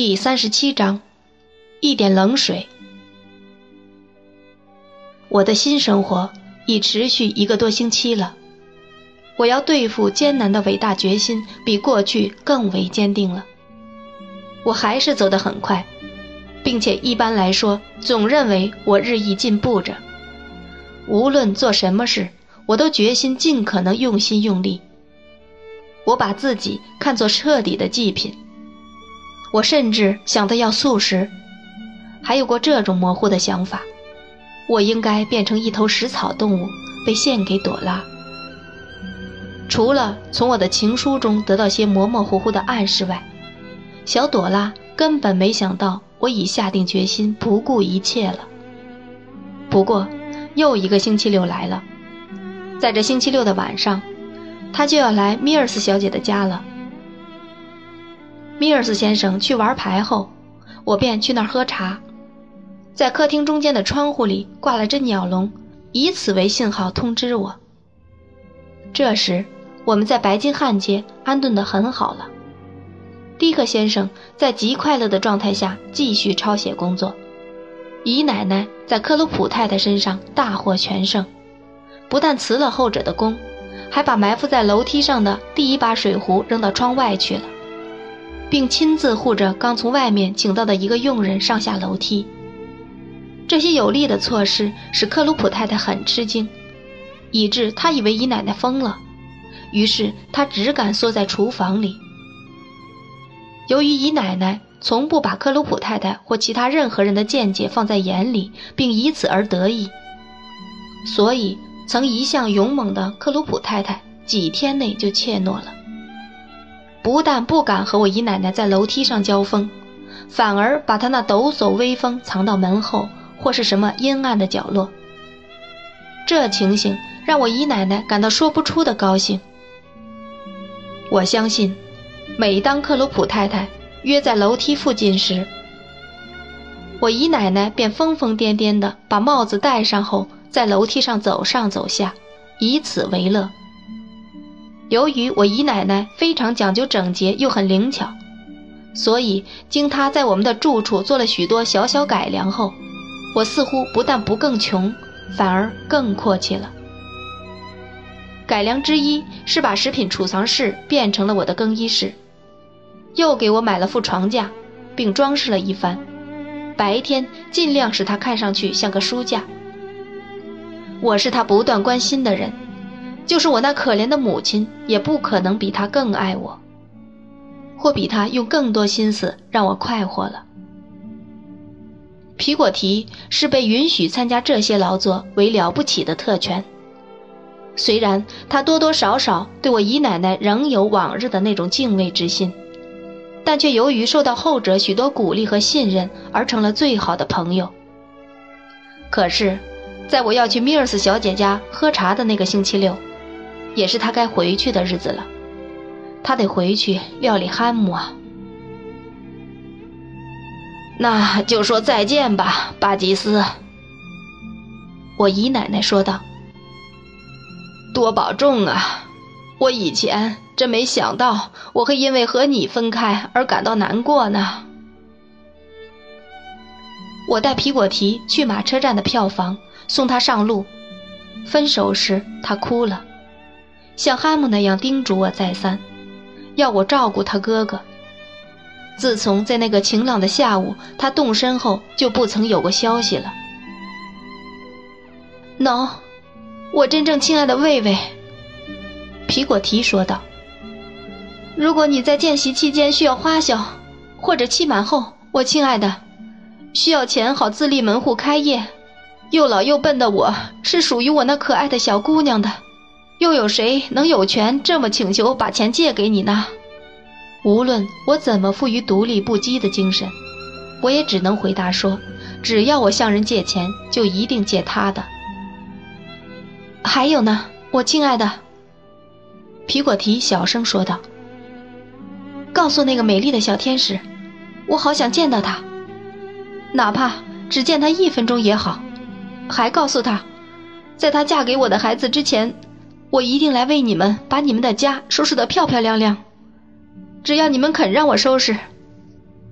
第三十七章，一点冷水。我的新生活已持续一个多星期了，我要对付艰难的伟大决心比过去更为坚定了。我还是走得很快，并且一般来说总认为我日益进步着。无论做什么事，我都决心尽可能用心用力。我把自己看作彻底的祭品。我甚至想到要素食，还有过这种模糊的想法：我应该变成一头食草动物，被献给朵拉。除了从我的情书中得到些模模糊糊的暗示外，小朵拉根本没想到我已下定决心不顾一切了。不过，又一个星期六来了，在这星期六的晚上，他就要来米尔斯小姐的家了。米尔斯先生去玩牌后，我便去那儿喝茶，在客厅中间的窗户里挂了只鸟笼，以此为信号通知我。这时，我们在白金汉街安顿得很好了。迪克先生在极快乐的状态下继续抄写工作，姨奶奶在克鲁普太太身上大获全胜，不但辞了后者的工，还把埋伏在楼梯上的第一把水壶扔到窗外去了。并亲自护着刚从外面请到的一个佣人上下楼梯。这些有力的措施使克鲁普太太很吃惊，以致她以为姨奶奶疯了，于是她只敢缩在厨房里。由于姨奶奶从不把克鲁普太太或其他任何人的见解放在眼里，并以此而得意，所以曾一向勇猛的克鲁普太太几天内就怯懦了。不但不敢和我姨奶奶在楼梯上交锋，反而把她那抖擞威风藏到门后或是什么阴暗的角落。这情形让我姨奶奶感到说不出的高兴。我相信，每当克鲁普太太约在楼梯附近时，我姨奶奶便疯疯癫癫地把帽子戴上后，在楼梯上走上走下，以此为乐。由于我姨奶奶非常讲究整洁又很灵巧，所以经她在我们的住处做了许多小小改良后，我似乎不但不更穷，反而更阔气了。改良之一是把食品储藏室变成了我的更衣室，又给我买了副床架，并装饰了一番，白天尽量使它看上去像个书架。我是他不断关心的人。就是我那可怜的母亲，也不可能比他更爱我，或比他用更多心思让我快活了。皮果提是被允许参加这些劳作为了不起的特权，虽然他多多少少对我姨奶奶仍有往日的那种敬畏之心，但却由于受到后者许多鼓励和信任而成了最好的朋友。可是，在我要去米尔斯小姐家喝茶的那个星期六。也是他该回去的日子了，他得回去料理汉姆啊。那就说再见吧，巴吉斯。我姨奶奶说道：“多保重啊！我以前真没想到我会因为和你分开而感到难过呢。”我带皮果提去马车站的票房，送他上路。分手时，他哭了。像哈姆那样叮嘱我再三，要我照顾他哥哥。自从在那个晴朗的下午他动身后，就不曾有过消息了。喏，我真正亲爱的卫卫，皮果提说道：“如果你在见习期间需要花销，或者期满后，我亲爱的需要钱好自立门户开业，又老又笨的我是属于我那可爱的小姑娘的。”又有谁能有权这么请求把钱借给你呢？无论我怎么富于独立不羁的精神，我也只能回答说：只要我向人借钱，就一定借他的。还有呢，我亲爱的，皮果提小声说道：“告诉那个美丽的小天使，我好想见到他，哪怕只见他一分钟也好。还告诉他，在他嫁给我的孩子之前。”我一定来为你们把你们的家收拾得漂漂亮亮，只要你们肯让我收拾。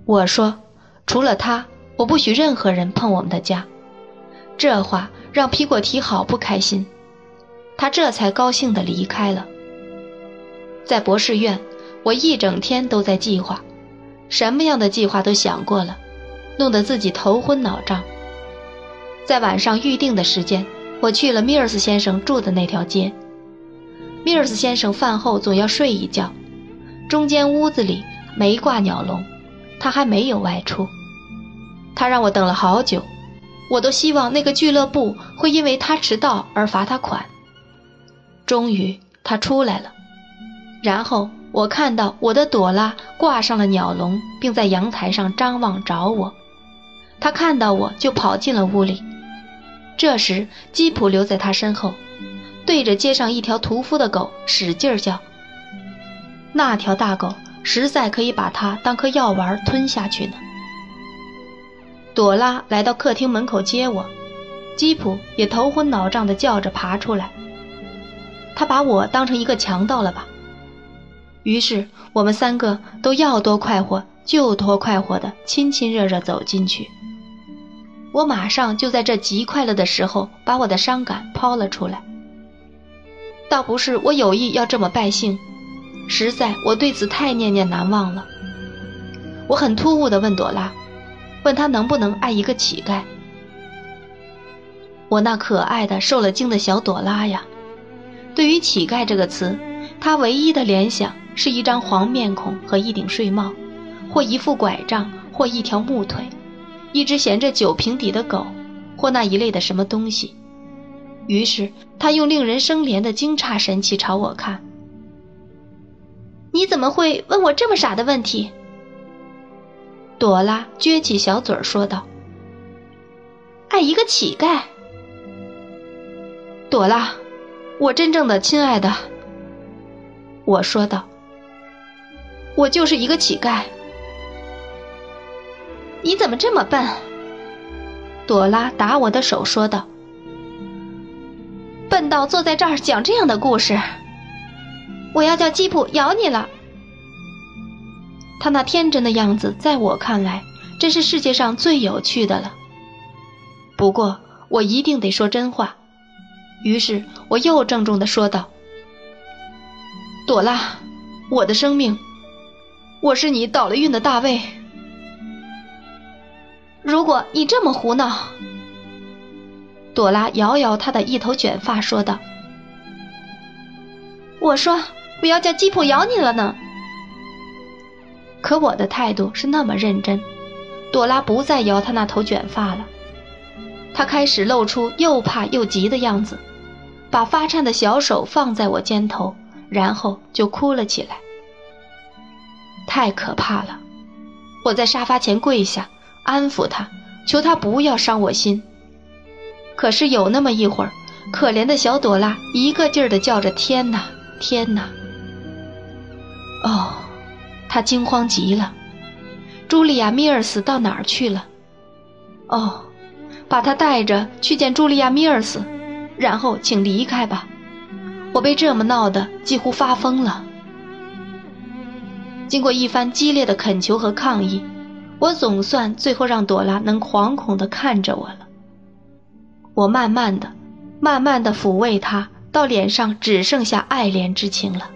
我说：“除了他，我不许任何人碰我们的家。”这话让皮果提好不开心，他这才高兴地离开了。在博士院，我一整天都在计划，什么样的计划都想过了，弄得自己头昏脑胀。在晚上预定的时间，我去了米尔斯先生住的那条街。米尔斯先生饭后总要睡一觉，中间屋子里没挂鸟笼，他还没有外出。他让我等了好久，我都希望那个俱乐部会因为他迟到而罚他款。终于，他出来了。然后我看到我的朵拉挂上了鸟笼，并在阳台上张望找我。他看到我就跑进了屋里。这时吉普留在他身后，对着街上一条屠夫的狗使劲叫。那条大狗实在可以把它当颗药丸吞下去呢。朵拉来到客厅门口接我，吉普也头昏脑胀地叫着爬出来。他把我当成一个强盗了吧？于是我们三个都要多快活就多快活的亲亲热热走进去。我马上就在这极快乐的时候把我的伤感抛了出来。倒不是我有意要这么败兴，实在我对此太念念难忘了。我很突兀地问朵拉，问她能不能爱一个乞丐。我那可爱的受了惊的小朵拉呀，对于乞丐这个词，她唯一的联想。是一张黄面孔和一顶睡帽，或一副拐杖，或一条木腿，一只衔着酒瓶底的狗，或那一类的什么东西。于是他用令人生怜的惊诧神气朝我看：“你怎么会问我这么傻的问题？”朵拉撅起小嘴儿说道：“爱一个乞丐。”朵拉，我真正的亲爱的，我说道。我就是一个乞丐，你怎么这么笨？朵拉打我的手说道：“笨到坐在这儿讲这样的故事，我要叫吉普咬你了。”他那天真的样子，在我看来，真是世界上最有趣的了。不过，我一定得说真话，于是我又郑重的说道：“朵拉，我的生命。”我是你倒了运的大卫。如果你这么胡闹，朵拉摇摇她的一头卷发说道：“我说我要叫吉普咬你了呢。”可我的态度是那么认真，朵拉不再摇她那头卷发了，她开始露出又怕又急的样子，把发颤的小手放在我肩头，然后就哭了起来。太可怕了！我在沙发前跪下，安抚他，求他不要伤我心。可是有那么一会儿，可怜的小朵拉一个劲儿地叫着：“天哪，天哪！”哦，他惊慌极了。茱莉亚·米尔斯到哪儿去了？哦，把他带着去见茱莉亚·米尔斯，然后请离开吧。我被这么闹得几乎发疯了。经过一番激烈的恳求和抗议，我总算最后让朵拉能惶恐地看着我了。我慢慢的、慢慢的抚慰她，到脸上只剩下爱怜之情了。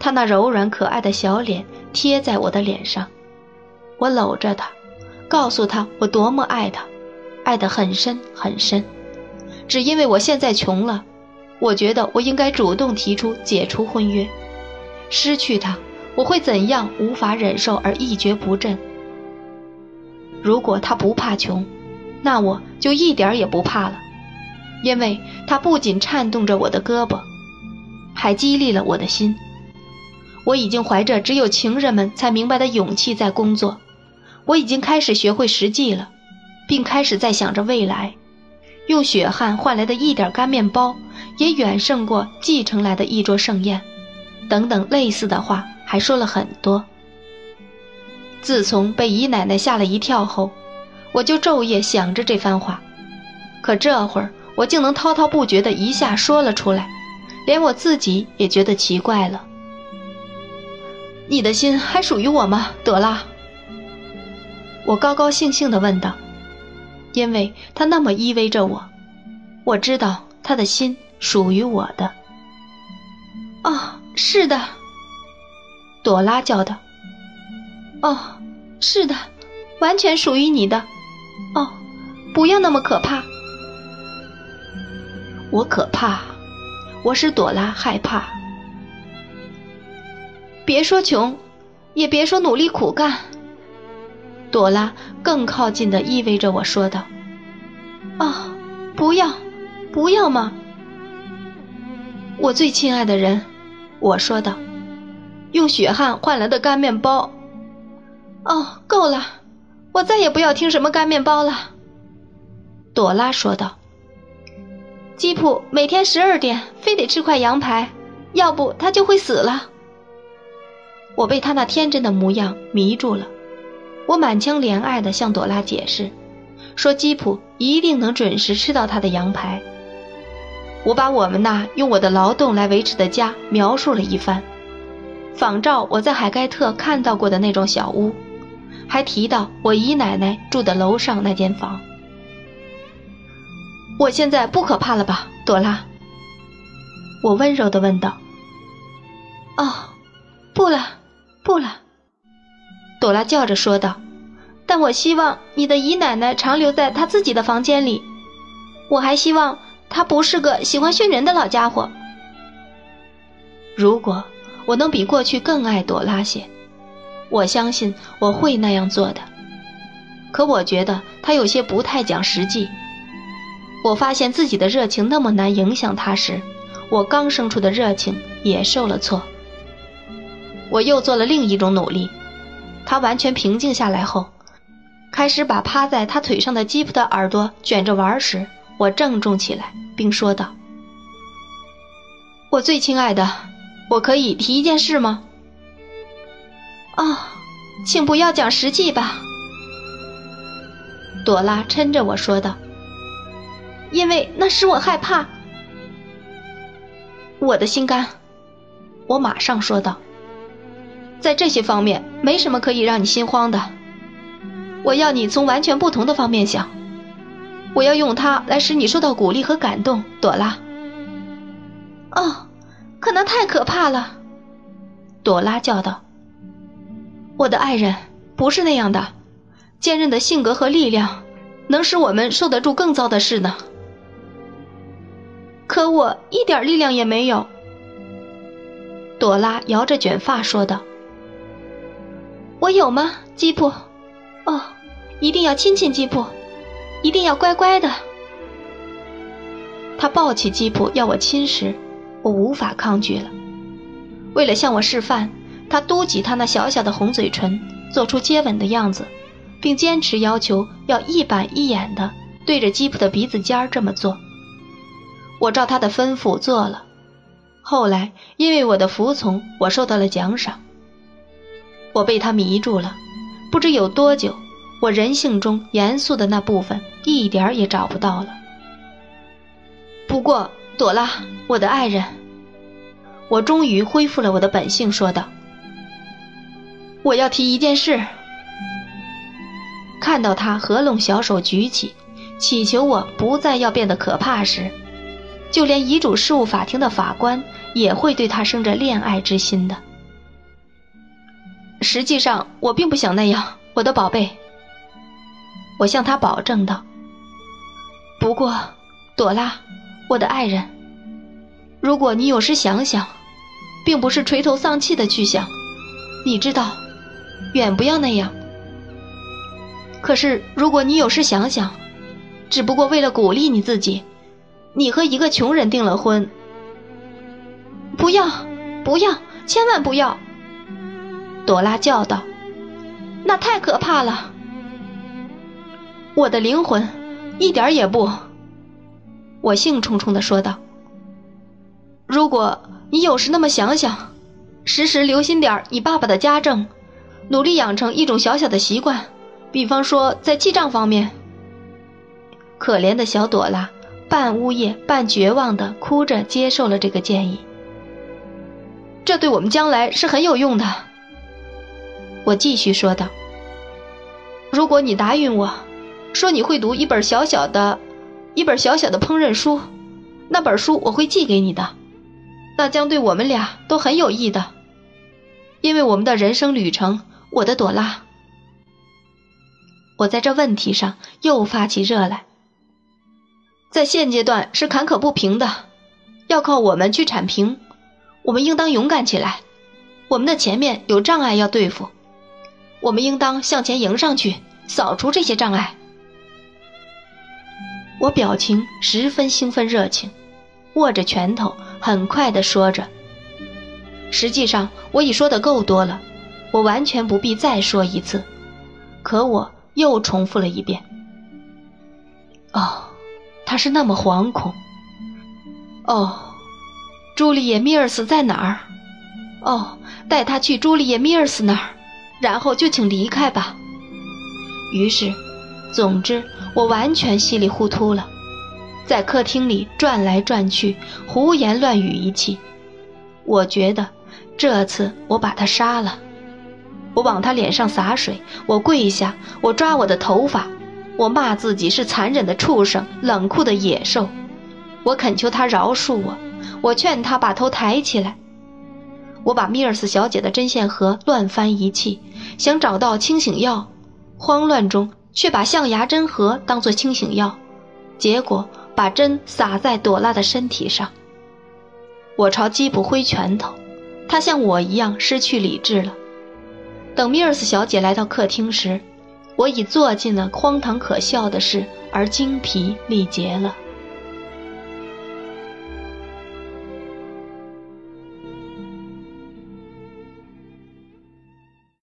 她那柔软可爱的小脸贴在我的脸上，我搂着她，告诉她我多么爱她，爱得很深很深。只因为我现在穷了，我觉得我应该主动提出解除婚约，失去她。我会怎样无法忍受而一蹶不振？如果他不怕穷，那我就一点也不怕了，因为他不仅颤动着我的胳膊，还激励了我的心。我已经怀着只有情人们才明白的勇气在工作，我已经开始学会实际了，并开始在想着未来。用血汗换来的一点干面包，也远胜过继承来的一桌盛宴，等等类似的话。还说了很多。自从被姨奶奶吓了一跳后，我就昼夜想着这番话。可这会儿我竟能滔滔不绝的一下说了出来，连我自己也觉得奇怪了。你的心还属于我吗，德拉？我高高兴兴地问道：“因为他那么依偎着我，我知道他的心属于我的。”哦，是的，朵拉叫道：“哦，是的，完全属于你的。哦，不要那么可怕。”我可怕，我使朵拉害怕。别说穷，也别说努力苦干。朵拉更靠近的依偎着我说道：“啊，不要，不要嘛！我最亲爱的人。”我说道：“用血汗换来的干面包。”哦，够了，我再也不要听什么干面包了。”朵拉说道。“吉普每天十二点非得吃块羊排，要不他就会死了。”我被他那天真的模样迷住了。我满腔怜爱地向朵拉解释，说吉普一定能准时吃到他的羊排。我把我们那用我的劳动来维持的家描述了一番，仿照我在海盖特看到过的那种小屋，还提到我姨奶奶住的楼上那间房。我现在不可怕了吧，朵拉？我温柔地问道。哦，不了，不了。朵拉叫着说道：“但我希望你的姨奶奶常留在她自己的房间里。我还希望她不是个喜欢训人的老家伙。如果我能比过去更爱朵拉些，我相信我会那样做的。可我觉得他有些不太讲实际。我发现自己的热情那么难影响他时，我刚生出的热情也受了挫。我又做了另一种努力。”他完全平静下来后，开始把趴在他腿上的吉普的耳朵卷着玩时，我郑重起来，并说道：“我最亲爱的，我可以提一件事吗？”“哦，请不要讲实际吧。”朵拉嗔着我说道，“因为那使我害怕。”我的心肝，我马上说道。在这些方面，没什么可以让你心慌的。我要你从完全不同的方面想，我要用它来使你受到鼓励和感动，朵拉。哦，可能太可怕了，朵拉叫道。我的爱人，不是那样的，坚韧的性格和力量，能使我们受得住更糟的事呢。可我一点力量也没有，朵拉摇着卷发说道。我有吗，吉普？哦，一定要亲亲吉普，一定要乖乖的。他抱起吉普要我亲时，我无法抗拒了。为了向我示范，他嘟起他那小小的红嘴唇，做出接吻的样子，并坚持要求要一板一眼的对着吉普的鼻子尖儿这么做。我照他的吩咐做了。后来因为我的服从，我受到了奖赏。我被他迷住了，不知有多久，我人性中严肃的那部分一点儿也找不到了。不过，朵拉，我的爱人，我终于恢复了我的本性，说道：“我要提一件事。”看到他合拢小手举起，祈求我不再要变得可怕时，就连遗嘱事务法庭的法官也会对他生着恋爱之心的。实际上，我并不想那样，我的宝贝。我向他保证道。不过，朵拉，我的爱人，如果你有时想想，并不是垂头丧气的去想，你知道，远不要那样。可是，如果你有时想想，只不过为了鼓励你自己，你和一个穷人订了婚，不要，不要，千万不要。朵拉叫道：“那太可怕了！”我的灵魂，一点也不。我兴冲冲地说道：“如果你有时那么想想，时时留心点你爸爸的家政，努力养成一种小小的习惯，比方说在记账方面。”可怜的小朵拉半呜咽半绝望地哭着接受了这个建议。这对我们将来是很有用的。我继续说道：“如果你答应我，说你会读一本小小的、一本小小的烹饪书，那本书我会寄给你的，那将对我们俩都很有益的，因为我们的人生旅程，我的朵拉。我在这问题上又发起热来，在现阶段是坎坷不平的，要靠我们去铲平，我们应当勇敢起来。我们的前面有障碍要对付，我们应当向前迎上去，扫除这些障碍。我表情十分兴奋热情，握着拳头，很快地说着。实际上我已说的够多了，我完全不必再说一次。可我又重复了一遍。哦，他是那么惶恐。哦，朱丽叶·米尔斯在哪儿？哦。带他去朱丽叶·米尔斯那儿，然后就请离开吧。于是，总之，我完全稀里糊涂了，在客厅里转来转去，胡言乱语一气。我觉得这次我把他杀了。我往他脸上洒水，我跪下，我抓我的头发，我骂自己是残忍的畜生，冷酷的野兽。我恳求他饶恕我，我劝他把头抬起来。我把米尔斯小姐的针线盒乱翻一气，想找到清醒药，慌乱中却把象牙针盒当作清醒药，结果把针撒在朵拉的身体上。我朝基普挥拳头，他像我一样失去理智了。等米尔斯小姐来到客厅时，我已做尽了荒唐可笑的事，而精疲力竭了。